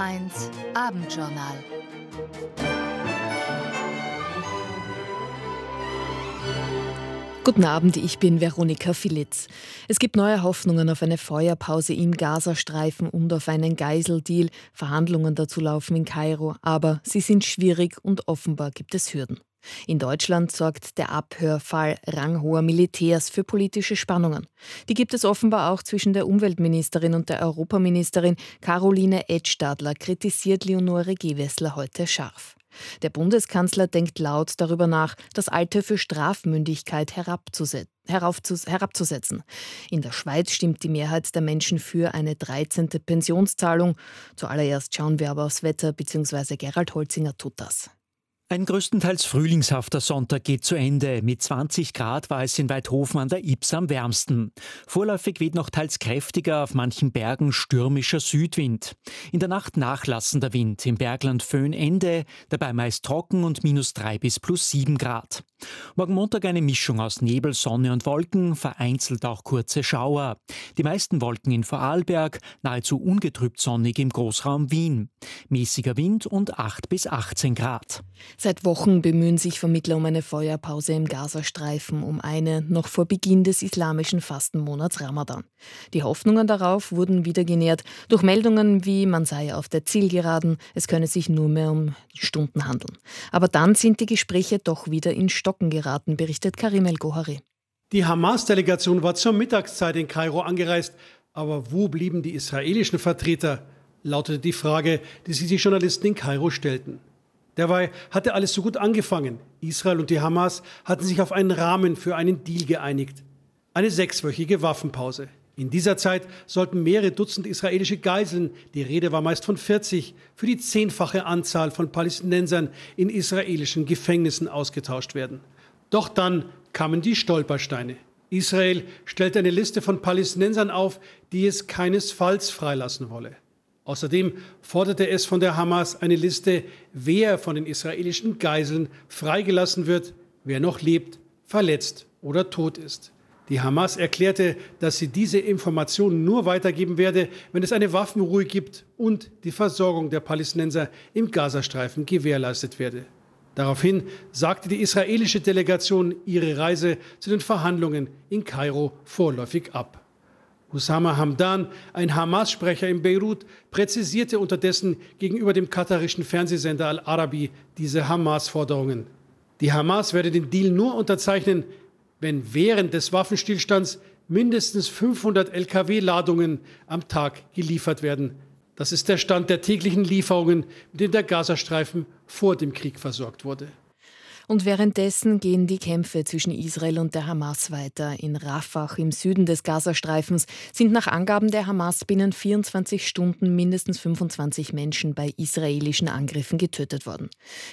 SWR1 Abendjournal. Guten Abend, ich bin Veronika Filitz. Es gibt neue Hoffnungen auf eine Feuerpause im Gazastreifen und auf einen Geiseldeal. Verhandlungen dazu laufen in Kairo, aber sie sind schwierig und offenbar gibt es Hürden. In Deutschland sorgt der Abhörfall ranghoher Militärs für politische Spannungen. Die gibt es offenbar auch zwischen der Umweltministerin und der Europaministerin. Caroline Edstadler kritisiert Leonore Gewessler heute scharf. Der Bundeskanzler denkt laut darüber nach, das Alter für Strafmündigkeit herabzusetzen. In der Schweiz stimmt die Mehrheit der Menschen für eine 13. Pensionszahlung. Zuallererst schauen wir aber aufs Wetter, bzw. Gerald Holzinger tut das. Ein größtenteils frühlingshafter Sonntag geht zu Ende. Mit 20 Grad war es in Weidhofen an der Ips am wärmsten. Vorläufig weht noch teils kräftiger, auf manchen Bergen stürmischer Südwind. In der Nacht nachlassender Wind, im Bergland Föhn Ende, dabei meist trocken und minus 3 bis plus 7 Grad. Morgen Montag eine Mischung aus Nebel, Sonne und Wolken, vereinzelt auch kurze Schauer. Die meisten Wolken in Vorarlberg, nahezu ungetrübt sonnig im Großraum Wien. Mäßiger Wind und 8 bis 18 Grad. Seit Wochen bemühen sich Vermittler um eine Feuerpause im Gazastreifen, um eine noch vor Beginn des islamischen Fastenmonats Ramadan. Die Hoffnungen darauf wurden wieder genährt durch Meldungen wie man sei auf der Zielgeraden, es könne sich nur mehr um Stunden handeln. Aber dann sind die Gespräche doch wieder in Stocken geraten, berichtet Karim El-Gohari. Die Hamas-Delegation war zur Mittagszeit in Kairo angereist, aber wo blieben die israelischen Vertreter? lautete die Frage, die sich die Journalisten in Kairo stellten. Dabei hatte alles so gut angefangen. Israel und die Hamas hatten sich auf einen Rahmen für einen Deal geeinigt. Eine sechswöchige Waffenpause. In dieser Zeit sollten mehrere Dutzend israelische Geiseln, die Rede war meist von 40, für die zehnfache Anzahl von Palästinensern in israelischen Gefängnissen ausgetauscht werden. Doch dann kamen die Stolpersteine. Israel stellte eine Liste von Palästinensern auf, die es keinesfalls freilassen wolle. Außerdem forderte es von der Hamas eine Liste, wer von den israelischen Geiseln freigelassen wird, wer noch lebt, verletzt oder tot ist. Die Hamas erklärte, dass sie diese Informationen nur weitergeben werde, wenn es eine Waffenruhe gibt und die Versorgung der Palästinenser im Gazastreifen gewährleistet werde. Daraufhin sagte die israelische Delegation ihre Reise zu den Verhandlungen in Kairo vorläufig ab. Husama Hamdan, ein Hamas-Sprecher in Beirut, präzisierte unterdessen gegenüber dem katarischen Fernsehsender Al-Arabi diese Hamas-Forderungen. Die Hamas werde den Deal nur unterzeichnen, wenn während des Waffenstillstands mindestens 500 Lkw-Ladungen am Tag geliefert werden. Das ist der Stand der täglichen Lieferungen, mit dem der Gazastreifen vor dem Krieg versorgt wurde. Und währenddessen gehen die Kämpfe zwischen Israel und der Hamas weiter. In Rafah im Süden des Gazastreifens sind nach Angaben der Hamas binnen 24 Stunden mindestens 25 Menschen bei israelischen Angriffen getötet worden.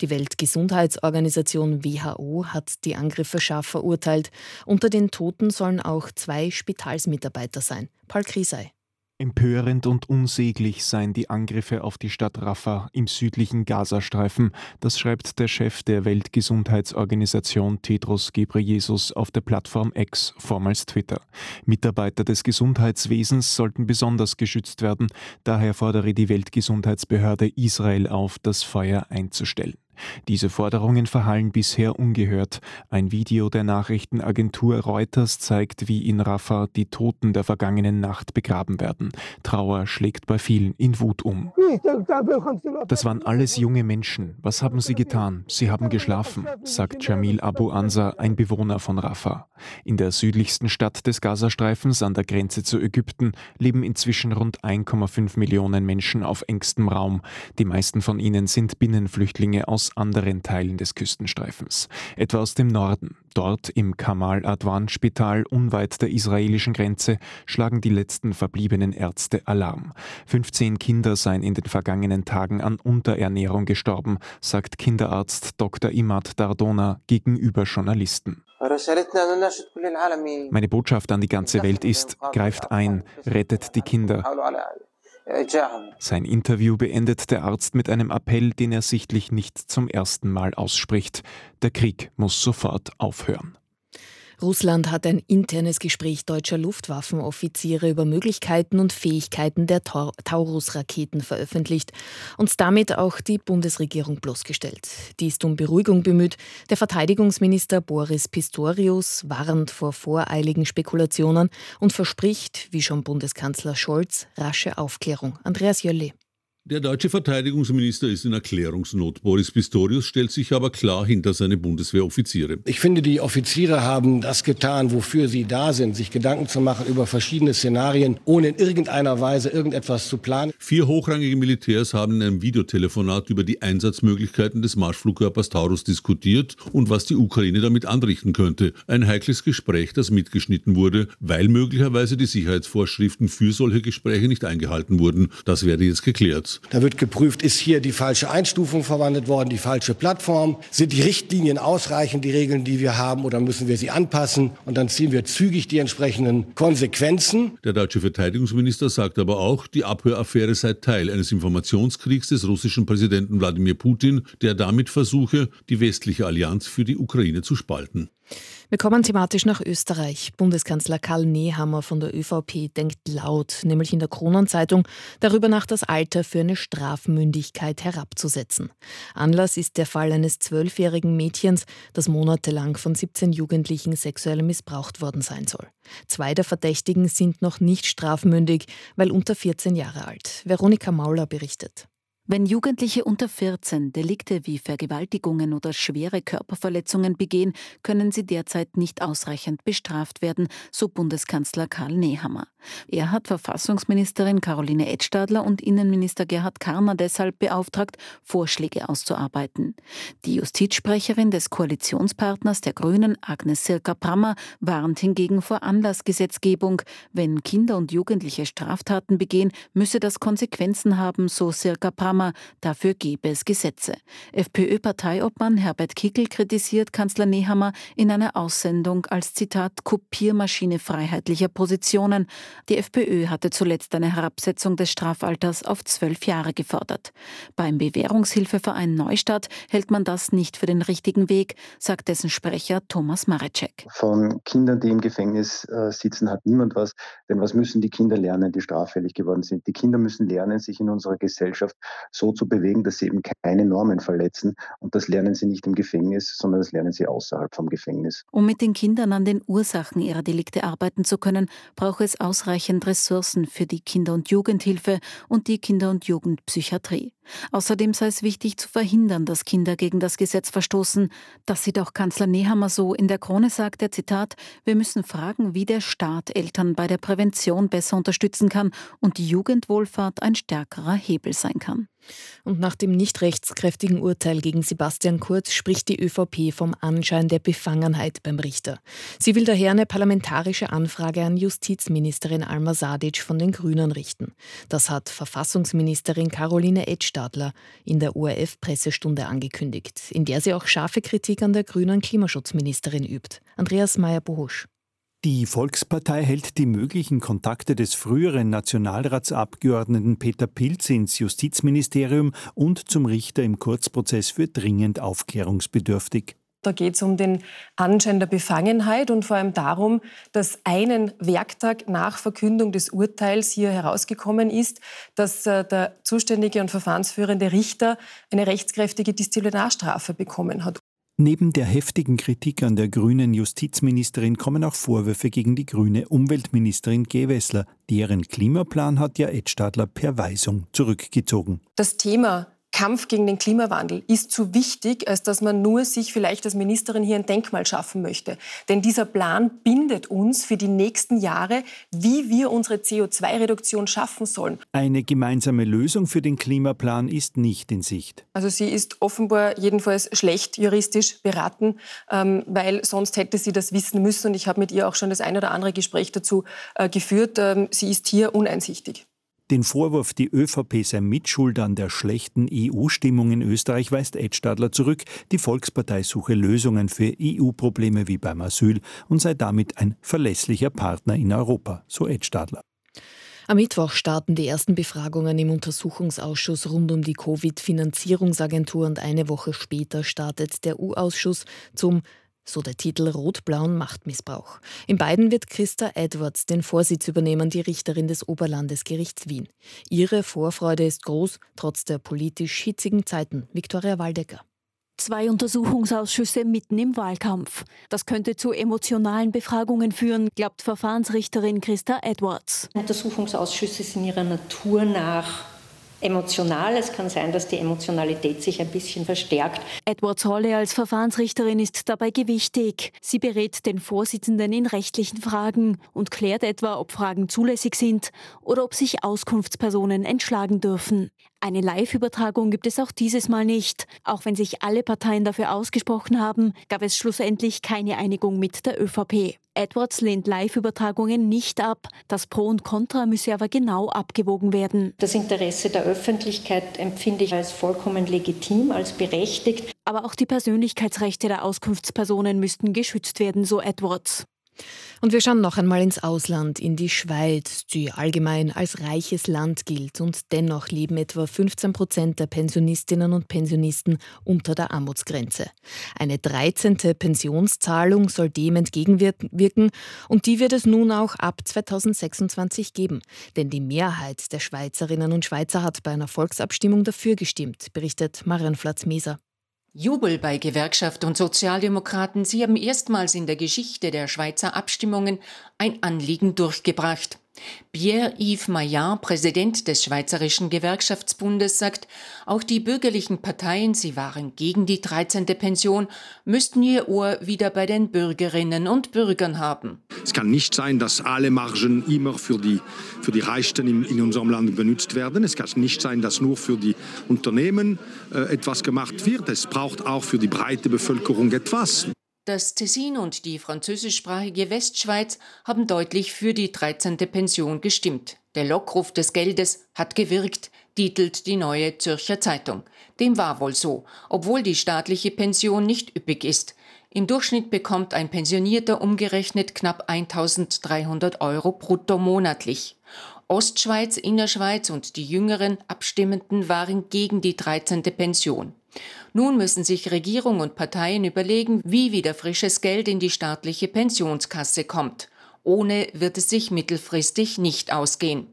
Die Weltgesundheitsorganisation WHO hat die Angriffe scharf verurteilt. Unter den Toten sollen auch zwei Spitalsmitarbeiter sein. Paul Krisei. Empörend und unsäglich seien die Angriffe auf die Stadt Rafah im südlichen Gazastreifen, das schreibt der Chef der Weltgesundheitsorganisation Tedros Ghebreyesus auf der Plattform X, vormals Twitter. Mitarbeiter des Gesundheitswesens sollten besonders geschützt werden, daher fordere die Weltgesundheitsbehörde Israel auf, das Feuer einzustellen. Diese Forderungen verhallen bisher ungehört. Ein Video der Nachrichtenagentur Reuters zeigt, wie in Rafah die Toten der vergangenen Nacht begraben werden. Trauer schlägt bei vielen in Wut um. Das waren alles junge Menschen. Was haben sie getan? Sie haben geschlafen, sagt Jamil Abu Ansa, ein Bewohner von Rafah. In der südlichsten Stadt des Gazastreifens an der Grenze zu Ägypten leben inzwischen rund 1,5 Millionen Menschen auf engstem Raum. Die meisten von ihnen sind Binnenflüchtlinge aus anderen Teilen des Küstenstreifens, etwa aus dem Norden. Dort im Kamal Adwan Spital unweit der israelischen Grenze schlagen die letzten verbliebenen Ärzte Alarm. 15 Kinder seien in den vergangenen Tagen an Unterernährung gestorben, sagt Kinderarzt Dr. Imad Dardona gegenüber Journalisten. Meine Botschaft an die ganze Welt ist, greift ein, rettet die Kinder. Sein Interview beendet der Arzt mit einem Appell, den er sichtlich nicht zum ersten Mal ausspricht. Der Krieg muss sofort aufhören. Russland hat ein internes Gespräch deutscher Luftwaffenoffiziere über Möglichkeiten und Fähigkeiten der Taurus-Raketen veröffentlicht und damit auch die Bundesregierung bloßgestellt. Die ist um Beruhigung bemüht. Der Verteidigungsminister Boris Pistorius warnt vor voreiligen Spekulationen und verspricht, wie schon Bundeskanzler Scholz, rasche Aufklärung. Andreas Jölle. Der deutsche Verteidigungsminister ist in Erklärungsnot. Boris Pistorius stellt sich aber klar hinter seine Bundeswehroffiziere. Ich finde, die Offiziere haben das getan, wofür sie da sind, sich Gedanken zu machen über verschiedene Szenarien, ohne in irgendeiner Weise irgendetwas zu planen. Vier hochrangige Militärs haben in einem Videotelefonat über die Einsatzmöglichkeiten des Marschflugkörpers Taurus diskutiert und was die Ukraine damit anrichten könnte. Ein heikles Gespräch, das mitgeschnitten wurde, weil möglicherweise die Sicherheitsvorschriften für solche Gespräche nicht eingehalten wurden. Das werde jetzt geklärt. Da wird geprüft, ist hier die falsche Einstufung verwandelt worden, die falsche Plattform? Sind die Richtlinien ausreichend, die Regeln, die wir haben, oder müssen wir sie anpassen? Und dann ziehen wir zügig die entsprechenden Konsequenzen. Der deutsche Verteidigungsminister sagt aber auch, die Abhöraffäre sei Teil eines Informationskriegs des russischen Präsidenten Wladimir Putin, der damit versuche, die westliche Allianz für die Ukraine zu spalten. Wir kommen thematisch nach Österreich. Bundeskanzler Karl Nehammer von der ÖVP denkt laut, nämlich in der Kronenzeitung, darüber nach, das Alter für eine Strafmündigkeit herabzusetzen. Anlass ist der Fall eines zwölfjährigen Mädchens, das monatelang von 17 Jugendlichen sexuell missbraucht worden sein soll. Zwei der Verdächtigen sind noch nicht strafmündig, weil unter 14 Jahre alt. Veronika Mauler berichtet. Wenn Jugendliche unter 14 Delikte wie Vergewaltigungen oder schwere Körperverletzungen begehen, können sie derzeit nicht ausreichend bestraft werden, so Bundeskanzler Karl Nehammer. Er hat Verfassungsministerin Caroline Edstadler und Innenminister Gerhard Karner deshalb beauftragt, Vorschläge auszuarbeiten. Die Justizsprecherin des Koalitionspartners der Grünen, Agnes Sirka-Prammer, warnt hingegen vor Anlassgesetzgebung. Wenn Kinder und Jugendliche Straftaten begehen, müsse das Konsequenzen haben, so Sirka-Prammer Kammer, dafür gebe es Gesetze. FPÖ-Parteiobmann Herbert Kickel kritisiert Kanzler Nehammer in einer Aussendung als Zitat Kopiermaschine freiheitlicher Positionen. Die FPÖ hatte zuletzt eine Herabsetzung des Strafalters auf zwölf Jahre gefordert. Beim Bewährungshilfeverein Neustadt hält man das nicht für den richtigen Weg, sagt dessen Sprecher Thomas Marecek. Von Kindern, die im Gefängnis äh, sitzen, hat niemand was. Denn was müssen die Kinder lernen, die straffällig geworden sind? Die Kinder müssen lernen, sich in unserer Gesellschaft so zu bewegen, dass sie eben keine Normen verletzen. Und das lernen sie nicht im Gefängnis, sondern das lernen sie außerhalb vom Gefängnis. Um mit den Kindern an den Ursachen ihrer Delikte arbeiten zu können, braucht es ausreichend Ressourcen für die Kinder- und Jugendhilfe und die Kinder- und Jugendpsychiatrie. Außerdem sei es wichtig zu verhindern, dass Kinder gegen das Gesetz verstoßen. Das sieht auch Kanzler Nehammer so. In der Krone sagt er, Zitat, wir müssen fragen, wie der Staat Eltern bei der Prävention besser unterstützen kann und die Jugendwohlfahrt ein stärkerer Hebel sein kann. Und nach dem nicht rechtskräftigen Urteil gegen Sebastian Kurz spricht die ÖVP vom Anschein der Befangenheit beim Richter. Sie will daher eine parlamentarische Anfrage an Justizministerin Alma Sadic von den Grünen richten. Das hat Verfassungsministerin Caroline Edstadler in der ORF-Pressestunde angekündigt, in der sie auch scharfe Kritik an der grünen Klimaschutzministerin übt. Andreas Meyer-Bohusch. Die Volkspartei hält die möglichen Kontakte des früheren Nationalratsabgeordneten Peter Pilz ins Justizministerium und zum Richter im Kurzprozess für dringend aufklärungsbedürftig. Da geht es um den Anschein der Befangenheit und vor allem darum, dass einen Werktag nach Verkündung des Urteils hier herausgekommen ist, dass äh, der zuständige und verfahrensführende Richter eine rechtskräftige Disziplinarstrafe bekommen hat. Neben der heftigen Kritik an der grünen Justizministerin kommen auch Vorwürfe gegen die grüne Umweltministerin Gewessler. Deren Klimaplan hat ja Ed Stadler per Weisung zurückgezogen. Das Thema Kampf gegen den Klimawandel ist zu wichtig, als dass man nur sich vielleicht als Ministerin hier ein Denkmal schaffen möchte. Denn dieser Plan bindet uns für die nächsten Jahre, wie wir unsere CO2-Reduktion schaffen sollen. Eine gemeinsame Lösung für den Klimaplan ist nicht in Sicht. Also sie ist offenbar jedenfalls schlecht juristisch beraten, ähm, weil sonst hätte sie das wissen müssen. Und ich habe mit ihr auch schon das ein oder andere Gespräch dazu äh, geführt. Ähm, sie ist hier uneinsichtig. Den Vorwurf, die ÖVP sei Mitschuld an der schlechten EU-Stimmung in Österreich, weist Ed Stadler zurück. Die Volkspartei suche Lösungen für EU-Probleme wie beim Asyl und sei damit ein verlässlicher Partner in Europa, so Ed Stadler. Am Mittwoch starten die ersten Befragungen im Untersuchungsausschuss rund um die Covid-Finanzierungsagentur und eine Woche später startet der U-Ausschuss zum So der Titel Rot-Blauen Machtmissbrauch. In beiden wird Christa Edwards den Vorsitz übernehmen, die Richterin des Oberlandesgerichts Wien. Ihre Vorfreude ist groß, trotz der politisch hitzigen Zeiten. Viktoria Waldecker. Zwei Untersuchungsausschüsse mitten im Wahlkampf. Das könnte zu emotionalen Befragungen führen, glaubt Verfahrensrichterin Christa Edwards. Untersuchungsausschüsse sind ihrer Natur nach emotional. Es kann sein, dass die Emotionalität sich ein bisschen verstärkt. Edwards Rolle als Verfahrensrichterin ist dabei gewichtig. Sie berät den Vorsitzenden in rechtlichen Fragen und klärt etwa, ob Fragen zulässig sind oder ob sich Auskunftspersonen entschlagen dürfen. Eine Live-Übertragung gibt es auch dieses Mal nicht. Auch wenn sich alle Parteien dafür ausgesprochen haben, gab es schlussendlich keine Einigung mit der ÖVP. Edwards lehnt Live-Übertragungen nicht ab. Das Pro und Contra müsse aber genau abgewogen werden. Das Interesse der Öffentlichkeit empfinde ich als vollkommen legitim, als berechtigt. Aber auch die Persönlichkeitsrechte der Auskunftspersonen müssten geschützt werden, so Edwards. Und wir schauen noch einmal ins Ausland, in die Schweiz, die allgemein als reiches Land gilt. Und dennoch leben etwa 15 Prozent der Pensionistinnen und Pensionisten unter der Armutsgrenze. Eine 13. Pensionszahlung soll dem entgegenwirken und die wird es nun auch ab 2026 geben. Denn die Mehrheit der Schweizerinnen und Schweizer hat bei einer Volksabstimmung dafür gestimmt, berichtet Marion Flatz-Meser. Jubel bei Gewerkschaft und Sozialdemokraten. Sie haben erstmals in der Geschichte der Schweizer Abstimmungen ein Anliegen durchgebracht. Pierre-Yves Maillard, Präsident des Schweizerischen Gewerkschaftsbundes, sagt, auch die bürgerlichen Parteien, sie waren gegen die 13. Pension, müssten ihr Ohr wieder bei den Bürgerinnen und Bürgern haben. Es kann nicht sein, dass alle Margen immer für die, für die Reichsten in, in unserem Land benutzt werden. Es kann nicht sein, dass nur für die Unternehmen äh, etwas gemacht wird. Es braucht auch für die breite Bevölkerung etwas. Das Tessin und die französischsprachige Westschweiz haben deutlich für die 13. Pension gestimmt. Der Lockruf des Geldes hat gewirkt, titelt die Neue Zürcher Zeitung. Dem war wohl so, obwohl die staatliche Pension nicht üppig ist. Im Durchschnitt bekommt ein Pensionierter umgerechnet knapp 1300 Euro brutto monatlich. Ostschweiz, Innerschweiz und die jüngeren Abstimmenden waren gegen die 13. Pension. Nun müssen sich Regierung und Parteien überlegen, wie wieder frisches Geld in die staatliche Pensionskasse kommt. Ohne wird es sich mittelfristig nicht ausgehen.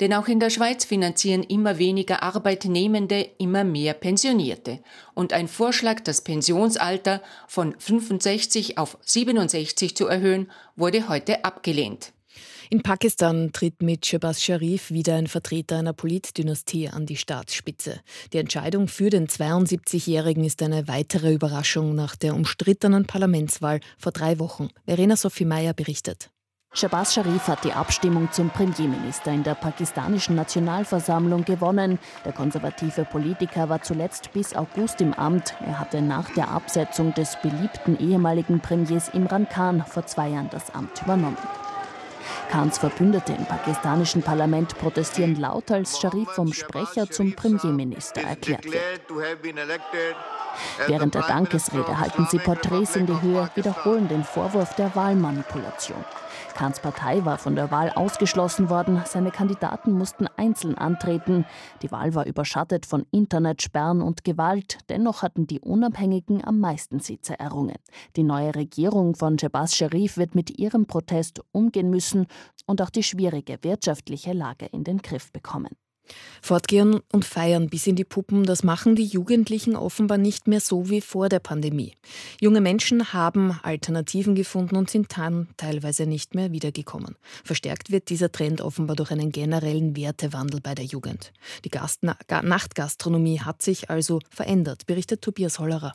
Denn auch in der Schweiz finanzieren immer weniger Arbeitnehmende immer mehr Pensionierte. Und ein Vorschlag, das Pensionsalter von 65 auf 67 zu erhöhen, wurde heute abgelehnt. In Pakistan tritt mit Shabazz Sharif wieder ein Vertreter einer Politdynastie an die Staatsspitze. Die Entscheidung für den 72-Jährigen ist eine weitere Überraschung nach der umstrittenen Parlamentswahl vor drei Wochen. Verena Sophie Meyer berichtet. Shabazz Sharif hat die Abstimmung zum Premierminister in der pakistanischen Nationalversammlung gewonnen. Der konservative Politiker war zuletzt bis August im Amt. Er hatte nach der Absetzung des beliebten ehemaligen Premiers Imran Khan vor zwei Jahren das Amt übernommen. Khans Verbündete im pakistanischen Parlament protestieren laut, als Sharif vom Sprecher zum Premierminister erklärt wird. Während der Dankesrede halten sie Porträts in die Höhe, wiederholen den Vorwurf der Wahlmanipulation. Kahns Partei war von der Wahl ausgeschlossen worden. Seine Kandidaten mussten einzeln antreten. Die Wahl war überschattet von Internetsperren und Gewalt. Dennoch hatten die Unabhängigen am meisten Sitze errungen. Die neue Regierung von Jebaz Sharif wird mit ihrem Protest umgehen müssen und auch die schwierige wirtschaftliche Lage in den Griff bekommen. Fortgehen und feiern bis in die Puppen, das machen die Jugendlichen offenbar nicht mehr so wie vor der Pandemie. Junge Menschen haben Alternativen gefunden und sind dann teilweise nicht mehr wiedergekommen. Verstärkt wird dieser Trend offenbar durch einen generellen Wertewandel bei der Jugend. Die Gastna Nachtgastronomie hat sich also verändert, berichtet Tobias Hollerer.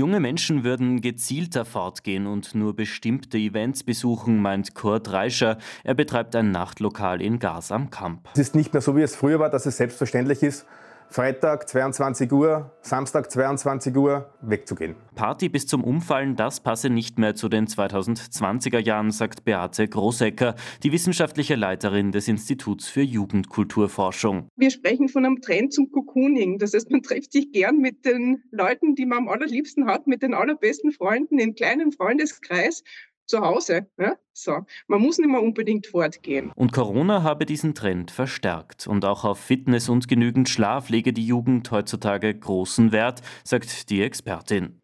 Junge Menschen würden gezielter fortgehen und nur bestimmte Events besuchen, meint Kurt Reischer. Er betreibt ein Nachtlokal in Gas am Kamp. Es ist nicht mehr so, wie es früher war, dass es selbstverständlich ist, Freitag 22 Uhr, Samstag 22 Uhr wegzugehen. Party bis zum Umfallen, das passe nicht mehr zu den 2020er Jahren, sagt Beate Großecker, die wissenschaftliche Leiterin des Instituts für Jugendkulturforschung. Wir sprechen von einem Trend zum Cocooning. Das heißt, man trifft sich gern mit den Leuten, die man am allerliebsten hat, mit den allerbesten Freunden in kleinem Freundeskreis zu Hause. Ja? So. Man muss nicht mehr unbedingt fortgehen. Und Corona habe diesen Trend verstärkt. Und auch auf Fitness und genügend Schlaf lege die Jugend heutzutage großen Wert, sagt die Expertin.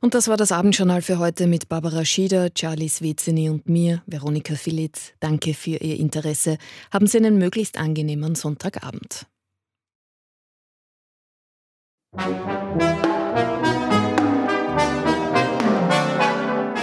Und das war das Abendjournal für heute mit Barbara Schieder, Charlie Svezini und mir, Veronika Filitz. Danke für Ihr Interesse. Haben Sie einen möglichst angenehmen Sonntagabend.